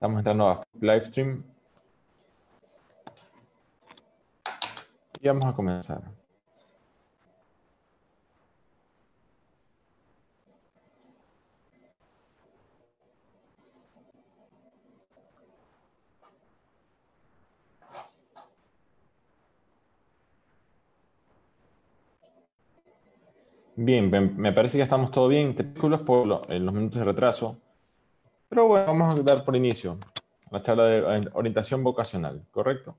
Estamos entrando a Livestream. Y vamos a comenzar. Bien, me parece que estamos todo bien. Disculpas por los minutos de retraso. Pero bueno, vamos a dar por inicio la charla de orientación vocacional, ¿correcto?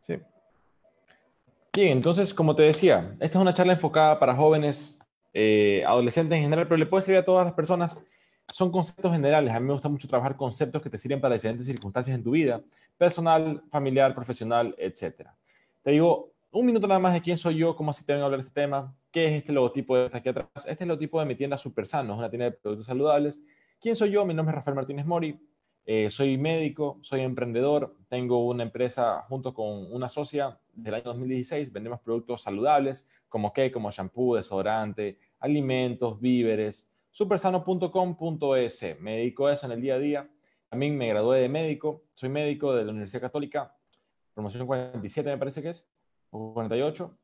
Sí. Bien, entonces, como te decía, esta es una charla enfocada para jóvenes, eh, adolescentes en general, pero le puede servir a todas las personas. Son conceptos generales. A mí me gusta mucho trabajar conceptos que te sirven para diferentes circunstancias en tu vida, personal, familiar, profesional, etc. Te digo, un minuto nada más de quién soy yo, cómo así te vengo a hablar de este tema, qué es este logotipo de aquí atrás. Este es el logotipo de mi tienda Super Sano, es una tienda de productos saludables. ¿Quién soy yo? Mi nombre es Rafael Martínez Mori, eh, soy médico, soy emprendedor, tengo una empresa junto con una socia del año 2016, vendemos productos saludables como qué, como shampoo, desodorante, alimentos, víveres, supersano.com.es. Me dedico a eso en el día a día. También me gradué de médico, soy médico de la Universidad Católica, promoción 47 me parece que es. 48,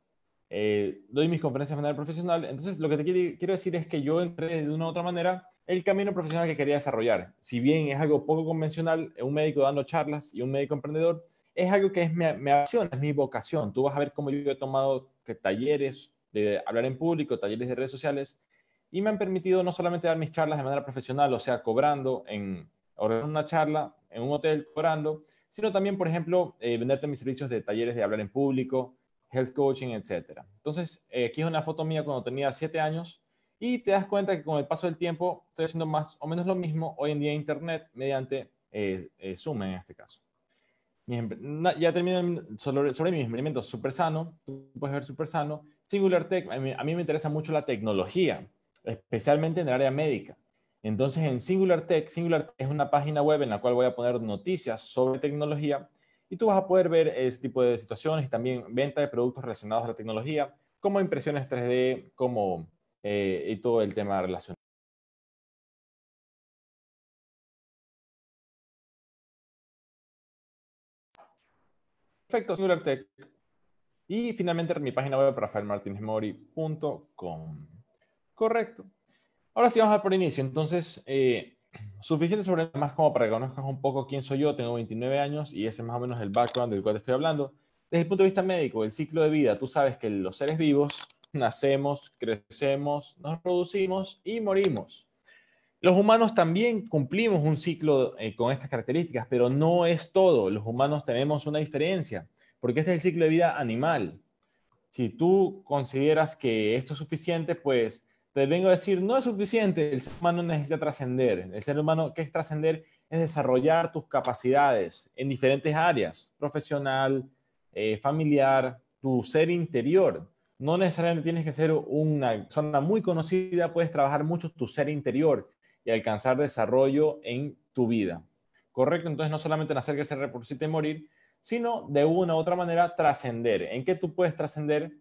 eh, doy mis conferencias de manera profesional. Entonces, lo que te quiero decir es que yo entré de una u otra manera el camino profesional que quería desarrollar. Si bien es algo poco convencional, un médico dando charlas y un médico emprendedor, es algo que es mi acción, es mi vocación. Tú vas a ver cómo yo he tomado talleres de hablar en público, talleres de redes sociales, y me han permitido no solamente dar mis charlas de manera profesional, o sea, cobrando en una charla en un hotel, cobrando, sino también, por ejemplo, eh, venderte mis servicios de talleres de hablar en público, health coaching, etc. Entonces, eh, aquí es una foto mía cuando tenía 7 años y te das cuenta que con el paso del tiempo estoy haciendo más o menos lo mismo hoy en día en Internet mediante eh, Zoom en este caso. Ya termino sobre, sobre mi emprendimiento Super Sano, tú puedes ver Super Sano, Singular Tech, a mí me interesa mucho la tecnología, especialmente en el área médica. Entonces, en Singular Tech, Singular Tech es una página web en la cual voy a poner noticias sobre tecnología y tú vas a poder ver este tipo de situaciones y también venta de productos relacionados a la tecnología, como impresiones 3D, como eh, y todo el tema relacionado. Perfecto, Singular Tech. Y finalmente mi página web, rafaelmartinezmori.com. Correcto. Ahora sí vamos a por inicio. Entonces, eh, suficiente sobre más como para que conozcas un poco quién soy yo. Tengo 29 años y ese es más o menos el background del cual te estoy hablando. Desde el punto de vista médico, el ciclo de vida, tú sabes que los seres vivos nacemos, crecemos, nos producimos y morimos. Los humanos también cumplimos un ciclo eh, con estas características, pero no es todo. Los humanos tenemos una diferencia, porque este es el ciclo de vida animal. Si tú consideras que esto es suficiente, pues te vengo a decir, no es suficiente, el ser humano necesita trascender. El ser humano, ¿qué es trascender? Es desarrollar tus capacidades en diferentes áreas, profesional, eh, familiar, tu ser interior. No necesariamente tienes que ser una persona muy conocida, puedes trabajar mucho tu ser interior y alcanzar desarrollo en tu vida. ¿Correcto? Entonces no solamente nacer, crecer, reproducirte y morir, sino de una u otra manera trascender. ¿En qué tú puedes trascender?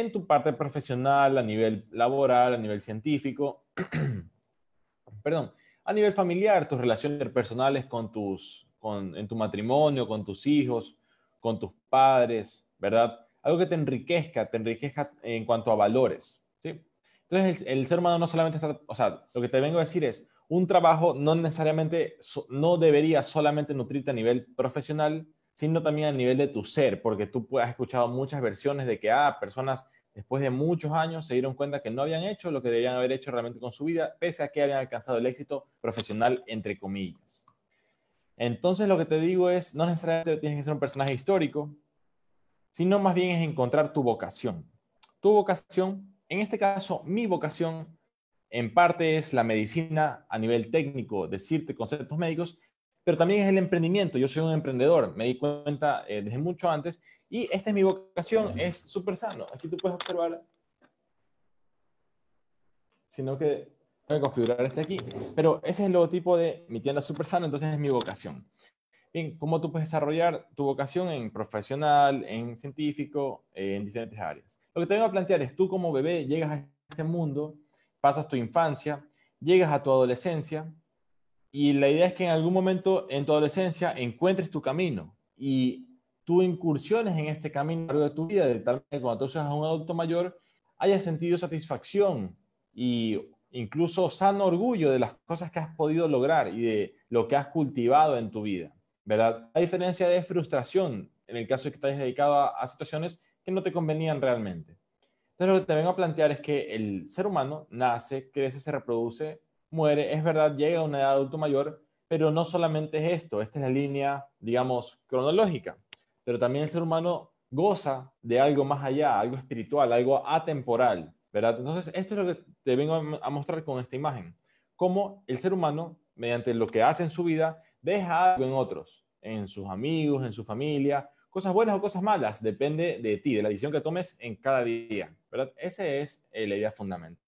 En tu parte profesional, a nivel laboral, a nivel científico, perdón, a nivel familiar, tus relaciones personales con tus, con, en tu matrimonio, con tus hijos, con tus padres, ¿verdad? Algo que te enriquezca, te enriquezca en cuanto a valores, ¿sí? Entonces, el, el ser humano no solamente está, o sea, lo que te vengo a decir es, un trabajo no necesariamente, no debería solamente nutrirte a nivel profesional, sino también a nivel de tu ser, porque tú has escuchado muchas versiones de que, ah, personas después de muchos años se dieron cuenta que no habían hecho lo que debían haber hecho realmente con su vida, pese a que habían alcanzado el éxito profesional, entre comillas. Entonces, lo que te digo es, no necesariamente tienes que ser un personaje histórico, sino más bien es encontrar tu vocación. Tu vocación, en este caso, mi vocación, en parte es la medicina a nivel técnico, decirte conceptos médicos, pero también es el emprendimiento. Yo soy un emprendedor, me di cuenta eh, desde mucho antes y esta es mi vocación, es súper sano. Aquí tú puedes observar, sino que voy a configurar este aquí, pero ese es el logotipo de mi tienda súper sano, entonces es mi vocación. Bien, ¿cómo tú puedes desarrollar tu vocación en profesional, en científico, eh, en diferentes áreas? Lo que te vengo a plantear es tú como bebé llegas a este mundo, pasas tu infancia, llegas a tu adolescencia, y la idea es que en algún momento en tu adolescencia encuentres tu camino y tú incursiones en este camino a lo largo de tu vida, de tal que cuando tú seas un adulto mayor, haya sentido satisfacción y incluso sano orgullo de las cosas que has podido lograr y de lo que has cultivado en tu vida, ¿verdad? A diferencia de frustración en el caso de que te hayas dedicado a, a situaciones que no te convenían realmente. Entonces lo que te vengo a plantear es que el ser humano nace, crece, se reproduce, muere, es verdad, llega a una edad adulto mayor, pero no solamente es esto, esta es la línea, digamos, cronológica, pero también el ser humano goza de algo más allá, algo espiritual, algo atemporal, ¿verdad? Entonces, esto es lo que te vengo a mostrar con esta imagen, cómo el ser humano, mediante lo que hace en su vida, deja algo en otros, en sus amigos, en su familia, cosas buenas o cosas malas, depende de ti, de la decisión que tomes en cada día, ¿verdad? Esa es la idea fundamental,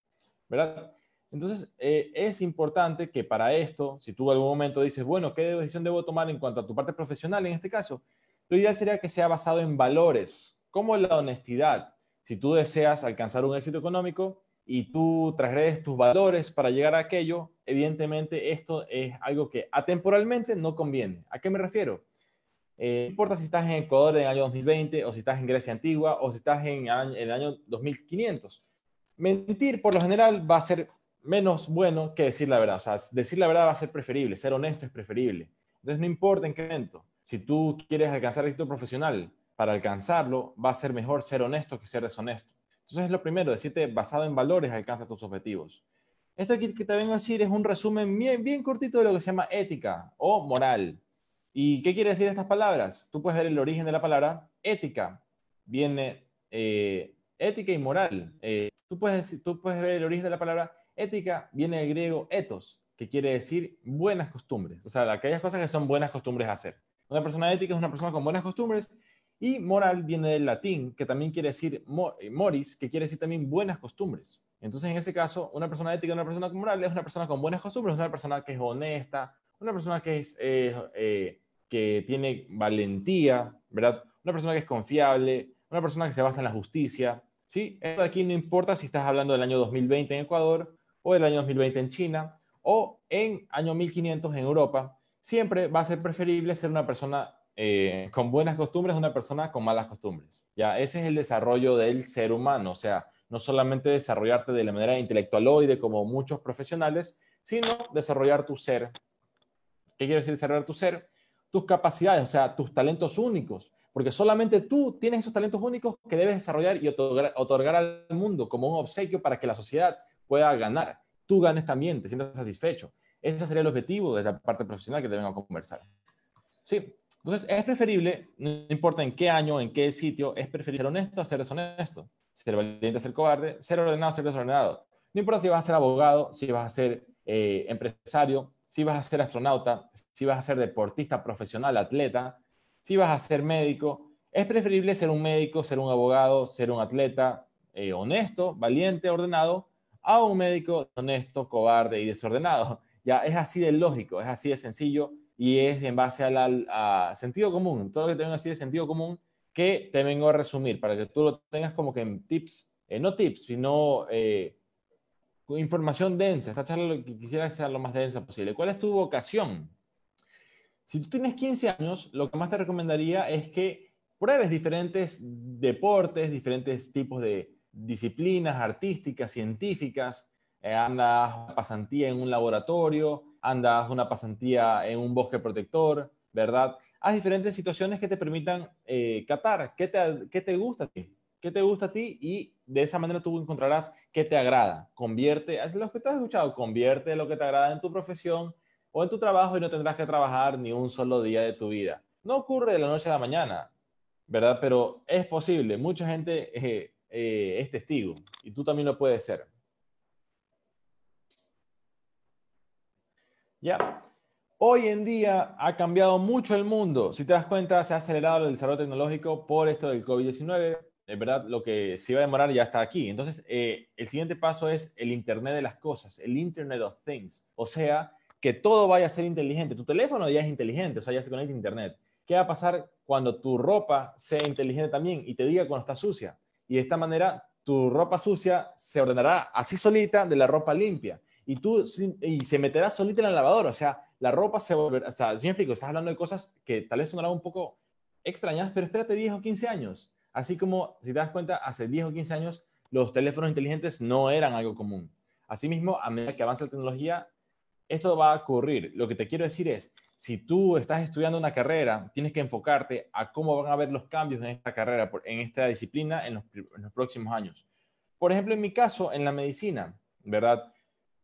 ¿verdad? Entonces, eh, es importante que para esto, si tú en algún momento dices, bueno, ¿qué decisión debo tomar en cuanto a tu parte profesional en este caso? Lo ideal sería que sea basado en valores, como la honestidad. Si tú deseas alcanzar un éxito económico y tú transgredes tus valores para llegar a aquello, evidentemente esto es algo que atemporalmente no conviene. ¿A qué me refiero? Eh, no importa si estás en Ecuador en el año 2020 o si estás en Grecia antigua o si estás en, en el año 2500. Mentir por lo general va a ser menos bueno que decir la verdad. O sea, decir la verdad va a ser preferible, ser honesto es preferible. Entonces, no importa en qué momento. Si tú quieres alcanzar éxito profesional, para alcanzarlo va a ser mejor ser honesto que ser deshonesto. Entonces, lo primero, decirte basado en valores alcanza tus objetivos. Esto aquí que te vengo a decir es un resumen bien, bien cortito de lo que se llama ética o moral. ¿Y qué quiere decir estas palabras? Tú puedes ver el origen de la palabra ética. Viene eh, ética y moral. Eh, tú, puedes, tú puedes ver el origen de la palabra ética, viene del griego ethos, que quiere decir buenas costumbres. O sea, aquellas cosas que son buenas costumbres hacer. Una persona ética es una persona con buenas costumbres. Y moral viene del latín, que también quiere decir eh, moris, que quiere decir también buenas costumbres. Entonces, en ese caso, una persona ética, una persona moral, es una persona con buenas costumbres, una persona que es honesta, una persona que es que tiene valentía, ¿verdad? Una persona que es confiable, una persona que se basa en la justicia, ¿sí? Esto de aquí no importa si estás hablando del año 2020 en Ecuador o del año 2020 en China o en año 1500 en Europa, siempre va a ser preferible ser una persona eh, con buenas costumbres una persona con malas costumbres. Ya, ese es el desarrollo del ser humano, o sea, no solamente desarrollarte de la manera intelectualoide como muchos profesionales, sino desarrollar tu ser. ¿Qué quiere decir desarrollar tu ser? tus capacidades, o sea, tus talentos únicos, porque solamente tú tienes esos talentos únicos que debes desarrollar y otorgar, al mundo como un obsequio para que la sociedad pueda ganar. Tú ganes también, te sientas satisfecho. Ese sería el objetivo de la parte profesional que te conversar. Sí, entonces es preferible, no importa en qué año, en qué sitio, es preferible ser honesto a ser deshonesto, ser valiente a ser cobarde, ser ordenado a ser desordenado. No importa si vas a ser abogado, si vas a ser eh, empresario, si vas a ser astronauta, si vas a ser deportista profesional, atleta, si vas a ser médico. Es preferible ser un médico, ser un abogado, ser un atleta eh, honesto, valiente, ordenado, a un médico honesto, cobarde y desordenado. Ya es así de lógico, es así de sencillo y es en base al sentido común. Todo lo que tengo así de sentido común que te vengo a resumir para que tú lo tengas como que en tips, eh, no tips, sino eh, información densa. Esta charla lo que quisiera sea lo más densa posible. ¿Cuál es tu vocación? Si tú tienes 15 años, lo que más te recomendaría es que pruebes diferentes deportes, diferentes tipos de disciplinas artísticas, científicas. Eh, andas pasantía en un laboratorio, andas una pasantía en un bosque protector, ¿verdad? Haz diferentes situaciones que te permitan eh, catar qué te, qué te gusta a ti qué te gusta a ti y de esa manera tú encontrarás qué te agrada. Convierte, es lo que te has escuchado, convierte lo que te agrada en tu profesión o en tu trabajo y no tendrás que trabajar ni un solo día de tu vida. No ocurre de la noche a la mañana, ¿verdad? Pero es posible. Mucha gente eh, eh, es testigo y tú también lo puedes ser. Ya. Hoy en día ha cambiado mucho el mundo. Si te das cuenta, se ha acelerado el desarrollo tecnológico por esto del COVID-19 es verdad, lo que se iba a demorar ya está aquí. Entonces, eh, el siguiente paso es el Internet de las cosas, el Internet of Things. O sea, que todo vaya a ser inteligente. Tu teléfono ya es inteligente, o sea, ya se conecta a Internet. ¿Qué va a pasar cuando tu ropa sea inteligente también y te diga cuando está sucia? Y de esta manera, tu ropa sucia se ordenará así solita de la ropa limpia. y tú y se meterá solita en la lavadora. O sea, la ropa se volverá, o sea, me explico, estás hablando de cosas que tal vez sonarán un poco extrañas, pero espérate 10 o 15 años. Así como, si te das cuenta, hace 10 o 15 años los teléfonos inteligentes no eran algo común. Asimismo, a medida que avanza la tecnología, esto va a ocurrir. Lo que te quiero decir es, si tú estás estudiando una carrera, tienes que enfocarte a cómo van a ver los cambios en esta carrera, en esta disciplina en los, próximos años. Por ejemplo, en mi caso, en la medicina, ¿verdad?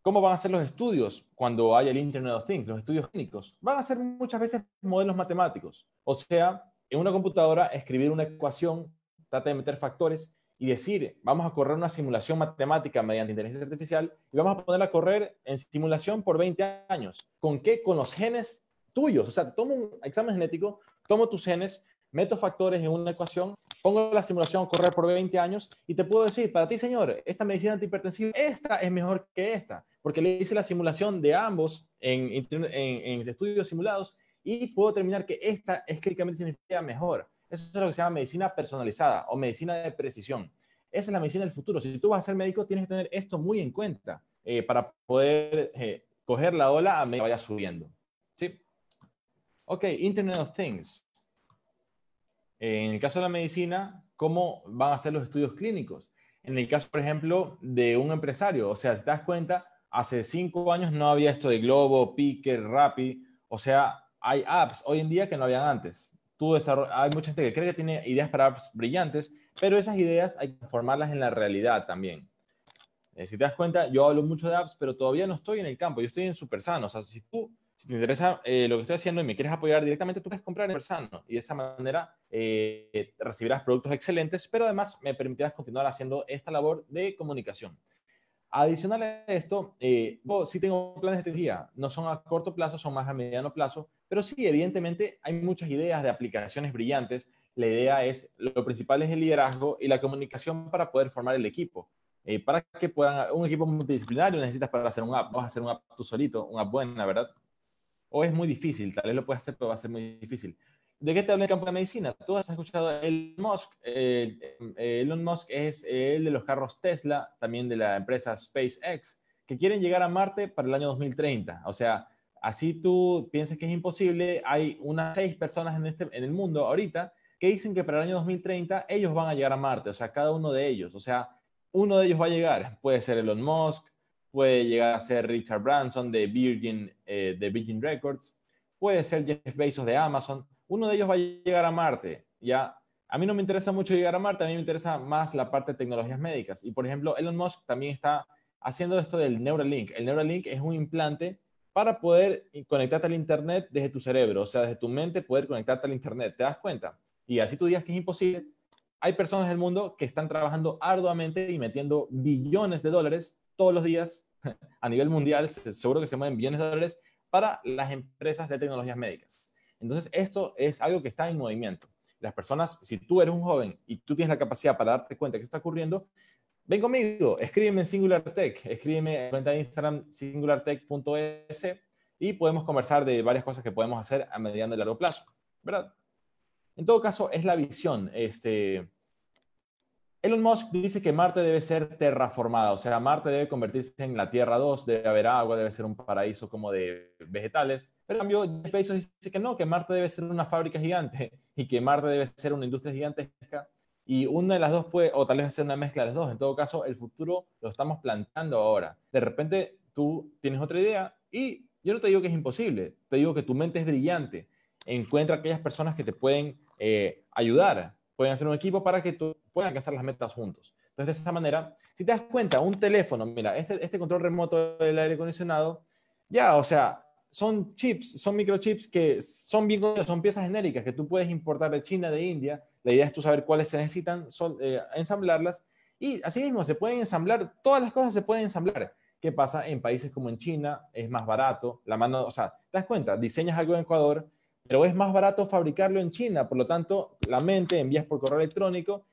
¿Cómo van a ser los estudios cuando haya el Internet of Things, los estudios clínicos? Van a ser muchas veces modelos matemáticos. O sea, en una computadora escribir una ecuación, trata de meter factores y decir, vamos a correr una simulación matemática mediante inteligencia artificial y vamos a ponerla a correr en simulación por 20 años. ¿Con qué? Con los genes tuyos. O sea, tomo un examen genético, tomo tus genes, meto factores en una ecuación, pongo la simulación a correr por 20 años y te puedo decir, para ti, señor, esta medicina antihipertensiva, esta es mejor que esta, porque le hice la simulación de ambos en, en, estudios simulados y puedo determinar que esta es clínicamente significativa mejor. Eso es lo que se llama medicina personalizada o medicina de precisión. Esa es la medicina del futuro. Si tú vas a ser médico, tienes que tener esto muy en cuenta eh, para poder eh, coger la ola a medida que vaya subiendo. Ok, Internet of Things. En el caso de la medicina, ¿cómo van a ser los estudios clínicos? En el caso, por ejemplo, de un empresario, o sea, si te das cuenta, hace cinco años no había esto de Globo, Picker, Rappi, o sea, hay apps hoy en día que no habían antes hay mucha gente que cree que tiene ideas para apps brillantes, pero esas ideas hay que formarlas en la realidad también. Eh, si te das cuenta, yo hablo mucho de apps, pero todavía no estoy en el campo, yo estoy en Supersano. O sea, si tú, si te interesa eh, lo que estoy haciendo y me quieres apoyar directamente, tú puedes comprar en Supersano y de esa manera eh, recibirás productos excelentes, pero además me permitirás continuar haciendo esta labor de comunicación. Adicional a esto, eh, sí tengo planes de tecnología, no son a corto plazo, son más a mediano plazo, pero sí, evidentemente hay muchas ideas de aplicaciones brillantes. La idea es, lo principal es el liderazgo y la comunicación para poder formar el equipo. Eh, para que puedan, un equipo multidisciplinario necesitas para hacer un app, vas a hacer un app tú solito, una buena, ¿verdad? O es muy difícil, tal vez lo puedes hacer, pero va a ser muy difícil. ¿De qué te habla el campo de medicina? Tú has escuchado Elon Musk. Elon Musk es el de los carros Tesla, también de la empresa SpaceX, que quieren llegar a Marte para el año 2030. O sea, así tú piensas que es imposible, hay unas seis personas en, este, en el mundo ahorita que dicen que para el año 2030 ellos van a llegar a Marte, o sea, cada uno de ellos. O sea, uno de ellos va a llegar. Puede ser Elon Musk, puede llegar a ser Richard Branson de Virgin, eh, de Virgin Records, puede ser Jeff Bezos de Amazon uno de ellos va a llegar a Marte. Ya, a mí no me interesa mucho llegar a Marte, a mí me interesa más la parte de tecnologías médicas. Y por ejemplo, Elon Musk también está haciendo esto del Neuralink. El Neuralink es un implante para poder conectarte al Internet desde tu cerebro, o sea, desde tu mente poder conectarte al Internet. ¿Te das cuenta? Y así tú digas que es imposible. Hay personas del mundo que están trabajando arduamente y metiendo billones de dólares todos los días a nivel mundial, seguro que se mueven billones de dólares para las empresas de tecnologías médicas. Entonces, esto es algo que está en movimiento. Las personas, si tú eres un joven y tú tienes la capacidad para darte cuenta que esto está ocurriendo, ven conmigo, escríbeme en SingularTech, escríbeme en cuenta de Instagram singulartech.es y podemos conversar de varias cosas que podemos hacer a mediano y largo plazo, ¿verdad? En todo caso, es la visión. Este, Elon Musk dice que Marte debe ser terraformada, o sea, Marte debe convertirse en la Tierra 2, debe haber agua, debe ser un paraíso como de vegetales. Pero en cambio, Jeff Bezos dice que no, que Marte debe ser una fábrica gigante y que Marte debe ser una industria gigantesca. Y una de las dos puede, o tal vez ser una mezcla de las dos. En todo caso, el futuro lo estamos plantando ahora. De repente, tú tienes otra idea y yo no te digo que es imposible, te digo que tu mente es brillante. Encuentra aquellas personas que te pueden eh, ayudar pueden hacer un equipo para que tú puedan alcanzar las metas juntos. Entonces, de esa manera, si te das cuenta, un teléfono, mira, este, este control remoto del aire acondicionado, ya, o sea, son chips, son microchips que son bien son piezas genéricas que tú puedes importar de China, de India. La idea es tú saber cuáles se necesitan, son, eh, ensamblarlas. Y así mismo se pueden ensamblar, todas las cosas se pueden ensamblar. ¿Qué pasa en países como en China? Es más barato, la mano, o sea, te das cuenta, diseñas algo en Ecuador, pero es más barato fabricarlo en China. Por lo tanto, la mente envías por correo electrónico,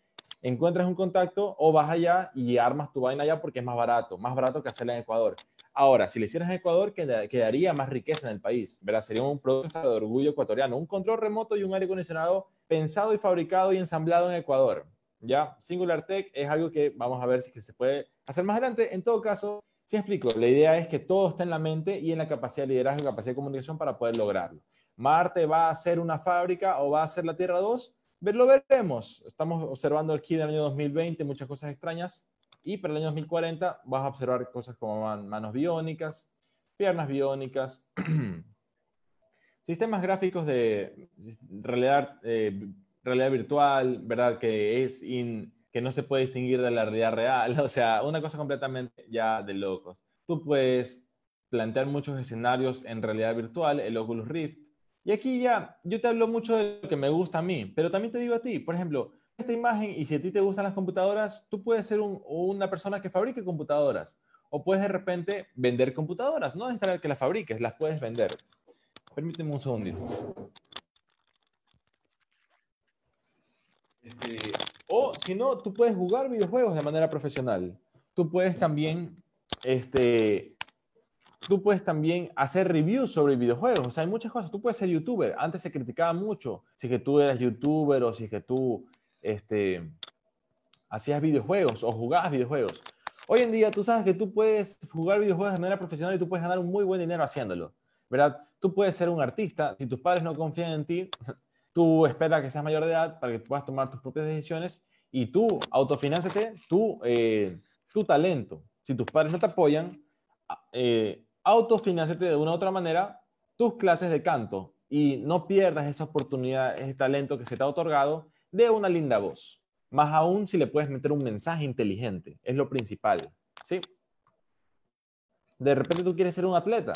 encuentras un contacto o vas allá y armas tu vaina allá porque es más barato, más barato que hacerla en Ecuador. Ahora, si lo hicieras en Ecuador, quedaría más riqueza en el país, ¿verdad? Sería un producto de orgullo ecuatoriano, un control remoto y un aire acondicionado pensado y fabricado y ensamblado en Ecuador. Ya, Singular Tech es algo que vamos a ver si se puede hacer más adelante. En todo caso, ¿Sí explico? La idea es que todo está en la mente y en la capacidad de liderazgo y capacidad de comunicación para poder lograrlo. Marte va a ser una fábrica o va a ser la Tierra 2, lo veremos. Estamos observando aquí del año 2020 muchas cosas extrañas y para el año 2040 vas a observar cosas como manos biónicas, piernas biónicas, sistemas gráficos de realidad, eh, realidad virtual, ¿verdad? Que, es que no se puede distinguir de la realidad real, o sea, una cosa completamente ya de locos. Tú puedes plantear muchos escenarios en realidad virtual, el Oculus Rift, y aquí ya, yo te hablo mucho de lo que me gusta a mí, pero también te digo a ti, por ejemplo, esta imagen y si a ti te gustan las computadoras, tú puedes ser una persona que fabrique computadoras o puedes de repente vender computadoras, no necesariamente que las fabriques, las puedes vender. Permíteme un segundito. Este, o si no, tú puedes jugar videojuegos de manera profesional. Tú puedes también este, tú puedes también hacer reviews sobre videojuegos. O sea, hay muchas cosas. Tú puedes ser youtuber. Antes se criticaba mucho si que tú eras youtuber o si que tú este, hacías videojuegos o jugabas videojuegos. Hoy en día tú sabes que tú puedes jugar videojuegos de manera profesional y tú puedes ganar un muy buen dinero haciéndolo. ¿Verdad? Tú puedes ser un artista. Si tus padres no confían en ti, tú esperas que seas mayor de edad para que puedas tomar tus propias decisiones y tú autofináncete tu, eh, tu talento. Si tus padres no te apoyan, eh, autofinanciarte de una u otra manera tus clases de canto y no pierdas esa oportunidad, ese talento que se te ha otorgado de una linda voz. Más aún si le puedes meter un mensaje inteligente, es lo principal, ¿sí? De repente tú quieres ser un atleta,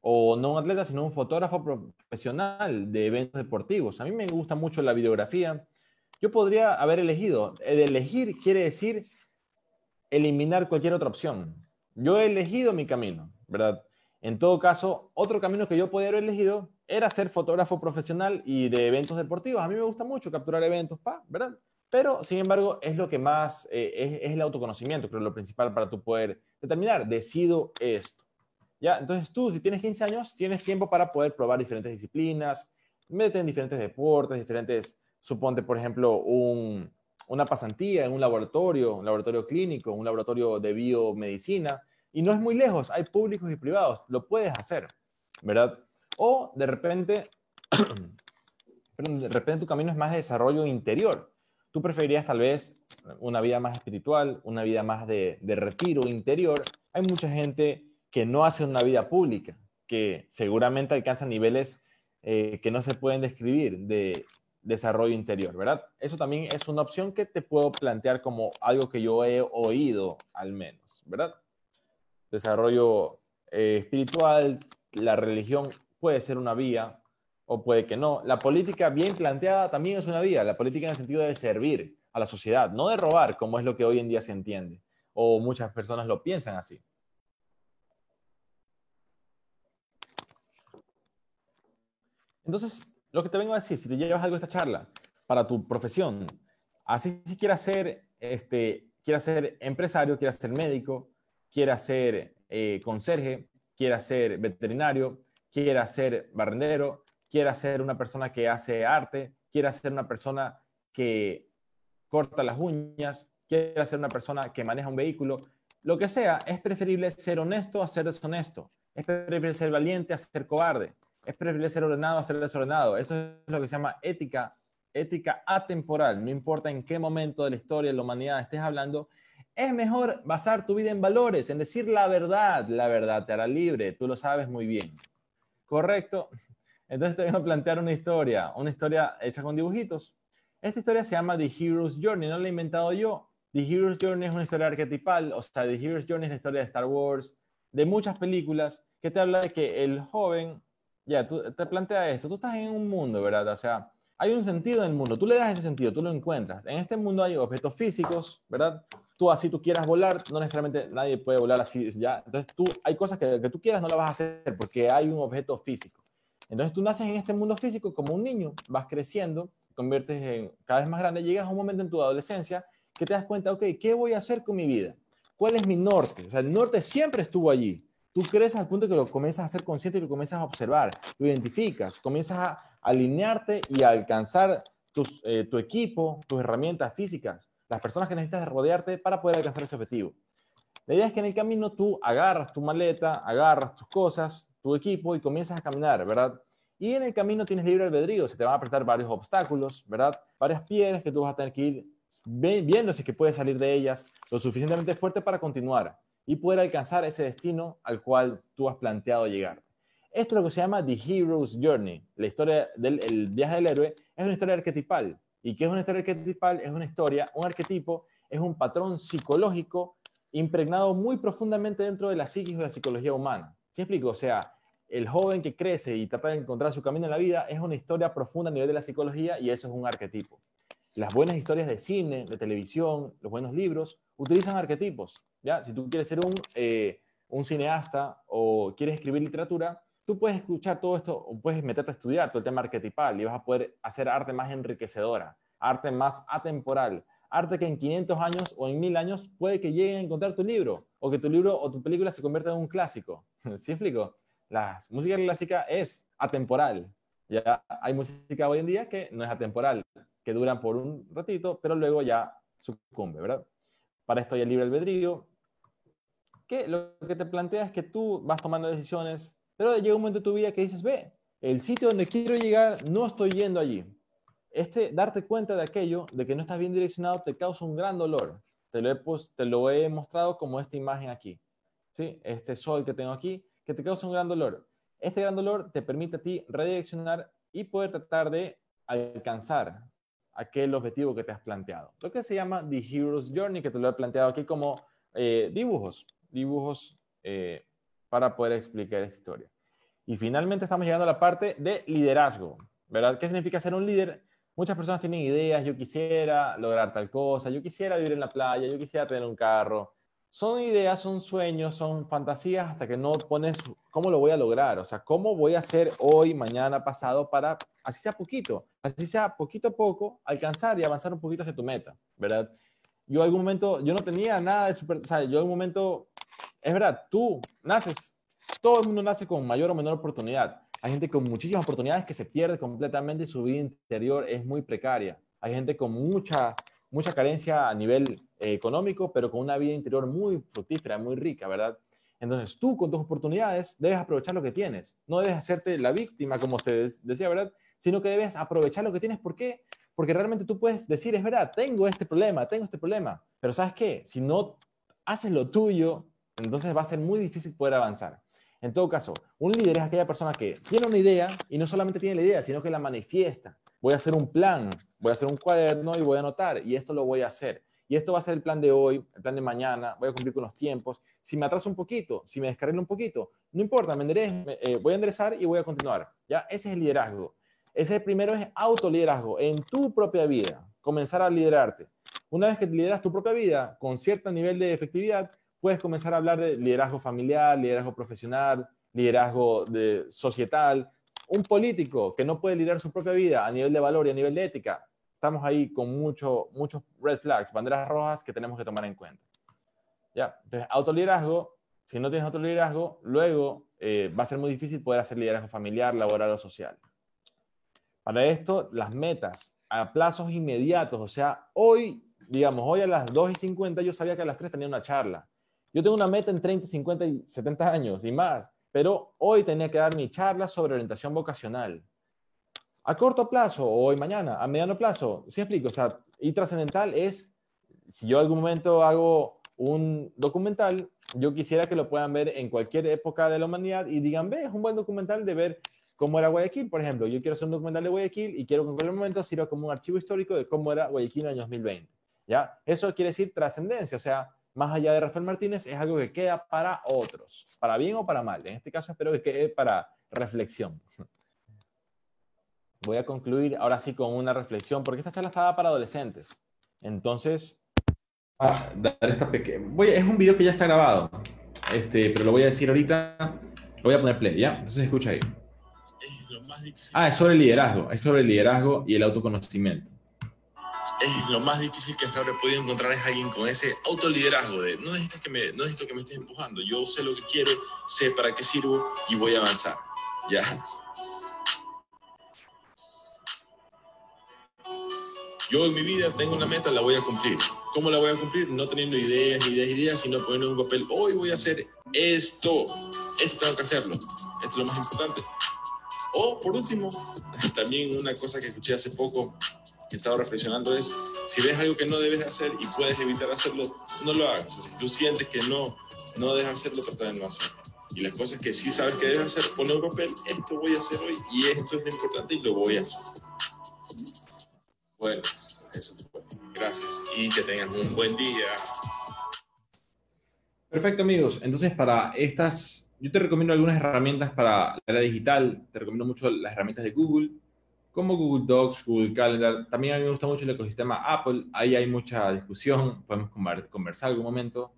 o no un atleta, sino un fotógrafo profesional de eventos deportivos. A mí me gusta mucho la videografía. Yo podría haber elegido, el elegir quiere decir eliminar cualquier otra opción. Yo he elegido mi camino. ¿Verdad? En todo caso, otro camino que yo podía haber elegido era ser fotógrafo profesional y de eventos deportivos. A mí me gusta mucho capturar eventos, pa, ¿verdad? Pero, sin embargo, es lo que más, eh, es, es, el autoconocimiento, creo, lo principal para tu poder determinar, decido esto. ¿Ya? Entonces tú, si tienes 15 años, tienes tiempo para poder probar diferentes disciplinas, métete en diferentes deportes, diferentes, suponte, por ejemplo, un, una pasantía en un laboratorio, un laboratorio clínico, un laboratorio de biomedicina, y no es muy lejos, hay públicos y privados, lo puedes hacer, ¿verdad? O de repente, de repente tu camino es más de desarrollo interior. Tú preferirías tal vez una vida más espiritual, una vida más de, retiro interior. Hay mucha gente que no hace una vida pública, que seguramente alcanza niveles eh, que no se pueden describir de desarrollo interior, ¿verdad? Eso también es una opción que te puedo plantear como algo que yo he oído al menos, ¿verdad? Desarrollo eh, espiritual, la religión puede ser una vía o puede que no. La política bien planteada también es una vía, la política en el sentido de servir a la sociedad, no de robar, como es lo que hoy en día se entiende, o muchas personas lo piensan así. Entonces, lo que te vengo a decir, si te llevas algo de esta charla para tu profesión, así si quieras ser, este, quieras ser empresario, quieras ser médico, quiera ser eh, conserje, quiera ser veterinario, quiera ser barrendero, quiera ser una persona que hace arte, quiera ser una persona que corta las uñas, quiera ser una persona que maneja un vehículo, lo que sea, es preferible ser honesto a ser deshonesto. Es preferible ser valiente a ser cobarde. Es preferible ser ordenado a ser desordenado. Eso es lo que se llama ética, ética atemporal. No importa en qué momento de la historia de la humanidad estés hablando, es mejor basar tu vida en valores, en decir la verdad. La verdad te hará libre, tú lo sabes muy bien. ¿Correcto? Entonces te voy a plantear una historia, una historia hecha con dibujitos. Esta historia se llama The Hero's Journey, no la he inventado yo. The Hero's Journey es una historia arquetipal, o sea, The Hero's Journey es la historia de Star Wars, de muchas películas, que te habla de que el joven, ya, tú, te plantea esto, tú estás en un mundo, ¿verdad? O sea, hay un sentido en el mundo, tú le das ese sentido, tú lo encuentras. En este mundo hay objetos físicos, ¿verdad? Tú así tú quieras volar, no necesariamente nadie puede volar así, ¿ya? Entonces tú, hay cosas que, que tú quieras no las vas a hacer porque hay un objeto físico. Entonces tú naces en este mundo físico como un niño, vas creciendo, conviertes en cada vez más grande, llegas a un momento en tu adolescencia que te das cuenta, ok, ¿qué voy a hacer con mi vida? ¿Cuál es mi norte? O sea, el norte siempre estuvo allí. Tú creces al punto que lo comienzas a ser consciente y lo comienzas a observar, lo identificas, comienzas a alinearte y a alcanzar eh, tu equipo, tus herramientas físicas las personas que necesitas rodearte para poder alcanzar ese objetivo. La idea es que en el camino tú agarras tu maleta, agarras tus cosas, tu equipo y comienzas a caminar, ¿verdad? Y en el camino tienes libre albedrío, se te van a apretar varios obstáculos, ¿verdad? Varias piedras que tú vas a tener que ir viendo si que puedes salir de ellas lo suficientemente fuerte para continuar y poder alcanzar ese destino al cual tú has planteado llegar. Esto es lo que se llama The Hero's Journey. La historia del viaje del héroe es una historia arquetipal. ¿Y qué es una historia arquetipal? Es una historia, un arquetipo, es un patrón psicológico impregnado muy profundamente dentro de la psiquis de la psicología humana. ¿Sí explico? O sea, el joven que crece y trata de encontrar su camino en la vida es una historia profunda a nivel de la psicología y eso es un arquetipo. Las buenas historias de cine, de televisión, los buenos libros, utilizan arquetipos. ¿ya? Si tú quieres ser un, eh, un cineasta o quieres escribir literatura, tú puedes escuchar todo esto o puedes meterte a estudiar todo el tema arquetipal y vas a poder hacer arte más enriquecedora, arte más atemporal, arte que en 500 años o en 1000 años puede que llegue a encontrar tu libro o que tu libro o tu película se convierta en un clásico. ¿Sí explico? La música clásica es atemporal. Ya hay música hoy en día que no es atemporal, que duran por un ratito, pero luego ya sucumbe, ¿verdad? Para esto hay el libre albedrío, que lo que te plantea es que tú vas tomando decisiones, pero llega un momento de tu vida que dices, ve, el sitio donde quiero llegar, no estoy yendo allí. Este, darte cuenta de aquello, de que no estás bien direccionado, te causa un gran dolor. Te lo he, te lo he mostrado como esta imagen aquí. ¿sí? Este sol que tengo aquí, que te causa un gran dolor. Este gran dolor te permite a ti redireccionar y poder tratar de alcanzar aquel objetivo que te has planteado. Lo que se llama The Hero's Journey, que te lo he planteado aquí como eh, dibujos, dibujos eh, para poder explicar esta historia. Y finalmente estamos llegando a la parte de liderazgo, ¿verdad? ¿Qué significa ser un líder? Muchas personas tienen ideas, yo quisiera lograr tal cosa, yo quisiera vivir en la playa, yo quisiera tener un carro, son ideas, son sueños, son fantasías hasta que no pones cómo lo voy a lograr, o sea, cómo voy a hacer hoy, mañana, pasado para, así sea poquito, así sea poquito a poco, alcanzar y avanzar un poquito hacia tu meta, ¿verdad? Yo algún momento, yo no tenía nada de super, o sea, yo algún momento, es verdad, tú naces, todo el mundo nace con mayor o menor oportunidad. Hay gente con muchísimas oportunidades que se pierde completamente y su vida interior es muy precaria. Hay gente con mucha mucha carencia a nivel eh, económico, pero con una vida interior muy fructífera, muy rica, ¿verdad? Entonces tú con tus oportunidades debes aprovechar lo que tienes. No debes hacerte la víctima, como se decía, ¿verdad? Sino que debes aprovechar lo que tienes. ¿Por qué? Porque realmente tú puedes decir, es verdad, tengo este problema, tengo este problema. Pero ¿sabes qué? Si no haces lo tuyo, entonces va a ser muy difícil poder avanzar. En todo caso, un líder es aquella persona que tiene una idea y no solamente tiene la idea, sino que la manifiesta. Voy a hacer un plan, voy a hacer un cuaderno y voy a anotar y esto lo voy a hacer. Y esto va a ser el plan de hoy, el plan de mañana, voy a cumplir con los tiempos. Si me atraso un poquito, si me descarrilo un poquito, no importa, me eh, voy a enderezar y voy a continuar. ¿ya? Ese es el liderazgo. Ese primero es autoliderazgo en tu propia vida, comenzar a liderarte. Una vez que lideras tu propia vida con cierto nivel de efectividad, puedes comenzar a hablar de liderazgo familiar, liderazgo profesional, liderazgo de societal, un político que no puede liderar su propia vida a nivel de valor y a nivel de ética, estamos ahí con mucho, muchos red flags, banderas rojas que tenemos que tomar en cuenta. Ya, entonces, autoliderazgo, si no tienes autoliderazgo, luego eh, va a ser muy difícil poder hacer liderazgo familiar, laboral o social. Para esto, las metas a plazos inmediatos, o sea, hoy, digamos, hoy a las 2 y 50 yo sabía que a las 3 tenía una charla. Yo tengo una meta en 30, 50 y 70 años y más. Pero hoy tenía que dar mi charla sobre orientación vocacional. A corto plazo, hoy, mañana, a mediano plazo, ¿sí explico? O sea, y trascendental es, si yo algún momento hago un documental, yo quisiera que lo puedan ver en cualquier época de la humanidad y digan, ve, es un buen documental de ver cómo era Guayaquil, por ejemplo. Yo quiero hacer un documental de Guayaquil y quiero que en cualquier momento sirva como un archivo histórico de cómo era Guayaquil en el año 2020. ¿Ya? Eso quiere decir trascendencia, o sea, más allá de Rafael Martínez, es algo que queda para otros, para bien o para mal. En este caso espero que quede para reflexión. Voy a concluir ahora sí con una reflexión, porque esta charla estaba para adolescentes. Entonces, ah, dar esta pequeña... Es un video que ya está grabado, este, pero lo voy a decir ahorita. Lo voy a poner play, ¿ya? Entonces escucha ahí. Ah, es sobre el liderazgo, es sobre el liderazgo y el autoconocimiento es lo más difícil que hasta ahora he podido encontrar es alguien con ese autoliderazgo de no necesitas que me, no necesito que me estés empujando, yo sé lo que quiero, sé para qué sirvo y voy a avanzar. ¿Ya? Yo en mi vida tengo una meta, la voy a cumplir. ¿Cómo la voy a cumplir? No teniendo ideas, ideas, ideas, sino poniendo en un papel, hoy voy a hacer esto, esto tengo que hacerlo, esto es lo más importante. O por último, también una cosa que escuché hace poco, que estaba reflexionando es, si ves algo que no debes hacer y puedes evitar hacerlo, no lo hagas. si tú sientes que no, no debes hacerlo, trata de no hacerlo. Y las cosas que sí sabes que debes hacer, ponle un papel, esto voy a hacer hoy y esto es lo importante y lo voy a hacer. Bueno, eso fue. Gracias y que tengan un buen día. Perfecto, amigos. Entonces, para estas, yo te recomiendo algunas herramientas para la era digital. Te recomiendo mucho las herramientas de Google, como Google Docs, Google Calendar. También a mí me gusta mucho el ecosistema Apple. Ahí hay mucha discusión. Podemos conversar algún momento.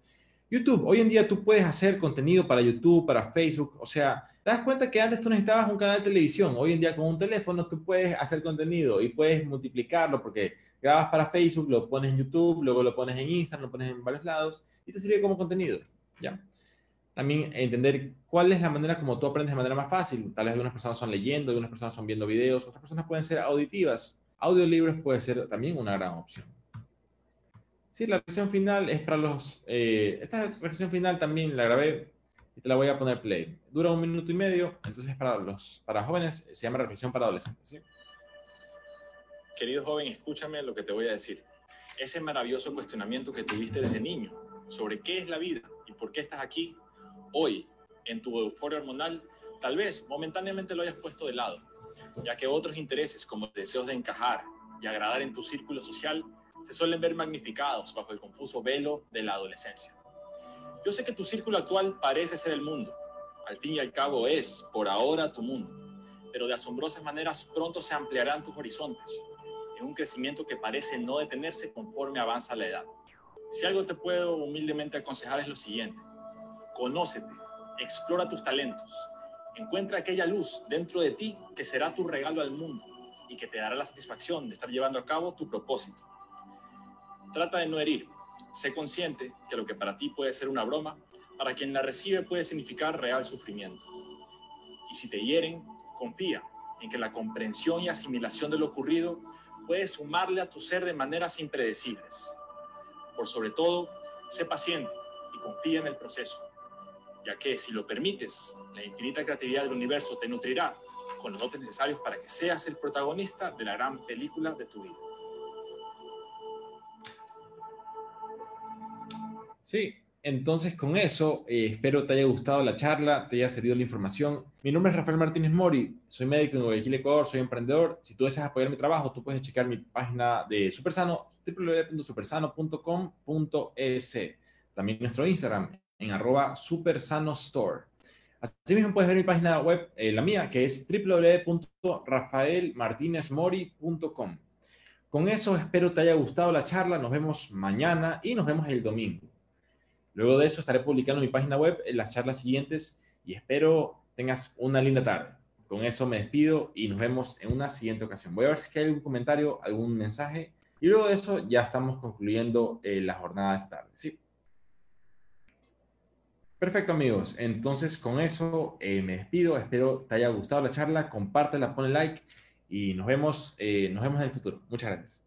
YouTube. Hoy en día tú puedes hacer contenido para YouTube, para Facebook. O sea, te das cuenta que antes tú necesitabas un canal de televisión. Hoy en día con un teléfono tú puedes hacer contenido y puedes multiplicarlo porque grabas para Facebook, lo pones en YouTube, luego lo pones en Instagram, lo pones en varios lados y te sirve como contenido. ¿ya? También entender cuál es la manera como tú aprendes de manera más fácil. Tal vez algunas personas son leyendo, algunas personas son viendo videos, otras personas pueden ser auditivas. Audiolibros puede ser también una gran opción. Sí, la versión final es para los... Eh, esta versión final también la grabé y te la voy a poner play. Dura un minuto y medio, entonces para los para jóvenes se llama reflexión para adolescentes. Querido joven, escúchame lo que te voy a decir. Ese maravilloso cuestionamiento que tuviste desde niño sobre qué es la vida y por qué estás aquí, hoy, en tu euforia hormonal, tal vez momentáneamente lo hayas puesto de lado, ya que otros intereses como deseos de encajar y agradar en tu círculo social se suelen ver magnificados bajo el confuso velo de la adolescencia. Yo sé que tu círculo actual parece ser el mundo. Al fin y al cabo es, por ahora, tu mundo. Pero de asombrosas maneras pronto se ampliarán tus horizontes, en un crecimiento que parece no detenerse conforme avanza la edad. Si algo te puedo humildemente aconsejar es lo siguiente. Conócete, explora tus talentos, encuentra aquella luz dentro de ti que será tu regalo al mundo y que te dará la satisfacción de estar llevando a cabo tu propósito. Trata de no herir, Sé consciente que lo que para ti puede ser una broma, para quien la recibe puede significar real sufrimiento. Y si te hieren, confía en que la comprensión y asimilación de lo ocurrido puede sumarle a tu ser de maneras impredecibles. Por sobre todo, sé paciente y confía en el proceso, ya que si lo permites, la infinita creatividad del universo te nutrirá con los dotes necesarios para que seas el protagonista de la gran película de tu vida. Sí, entonces con eso eh, espero te haya gustado la charla, te haya servido la información. Mi nombre es Rafael Martínez Mori, soy médico en Guayaquil, Ecuador, soy emprendedor. Si tú deseas apoyar mi trabajo, tú puedes checar mi página de Supersano, www.supersano.com.es. También nuestro Instagram en arroba supersanostore. Asimismo puedes ver mi página web, eh, la mía, que es www.rafaelmartinezmori.com. Con eso espero te haya gustado la charla, nos vemos mañana y nos vemos el domingo. Luego de eso estaré publicando mi página web en las charlas siguientes y espero tengas una linda tarde. Con eso me despido y nos vemos en una siguiente ocasión. Voy a ver si hay algún comentario, algún mensaje y luego de eso ya estamos concluyendo eh, la jornada de esta tarde. ¿sí? Perfecto amigos, entonces con eso eh, me despido, espero te haya gustado la charla, compártela, ponle like y nos vemos, eh, nos vemos en el futuro. Muchas gracias.